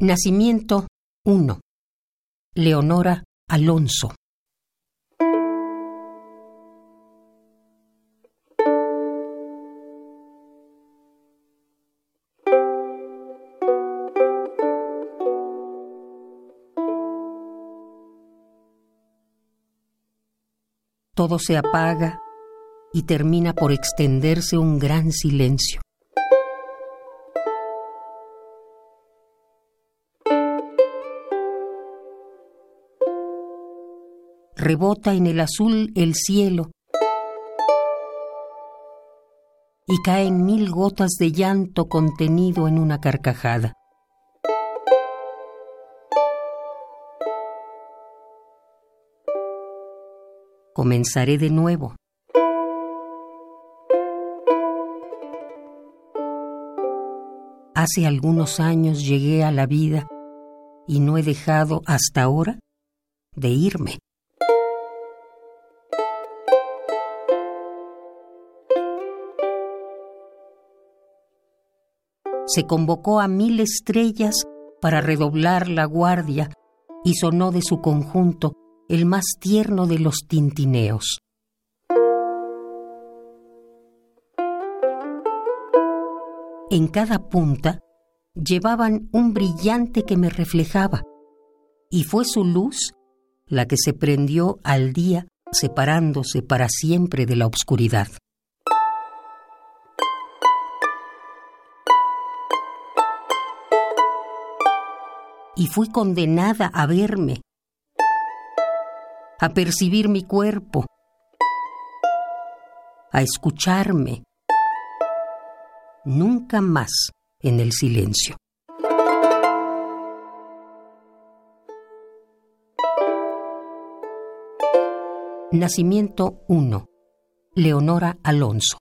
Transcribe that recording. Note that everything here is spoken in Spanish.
Nacimiento 1. Leonora Alonso. Todo se apaga y termina por extenderse un gran silencio. Rebota en el azul el cielo y caen mil gotas de llanto contenido en una carcajada. Comenzaré de nuevo. Hace algunos años llegué a la vida y no he dejado hasta ahora de irme. Se convocó a mil estrellas para redoblar la guardia y sonó de su conjunto el más tierno de los tintineos. En cada punta llevaban un brillante que me reflejaba, y fue su luz la que se prendió al día separándose para siempre de la oscuridad. Y fui condenada a verme, a percibir mi cuerpo, a escucharme, nunca más en el silencio. Nacimiento 1. Leonora Alonso.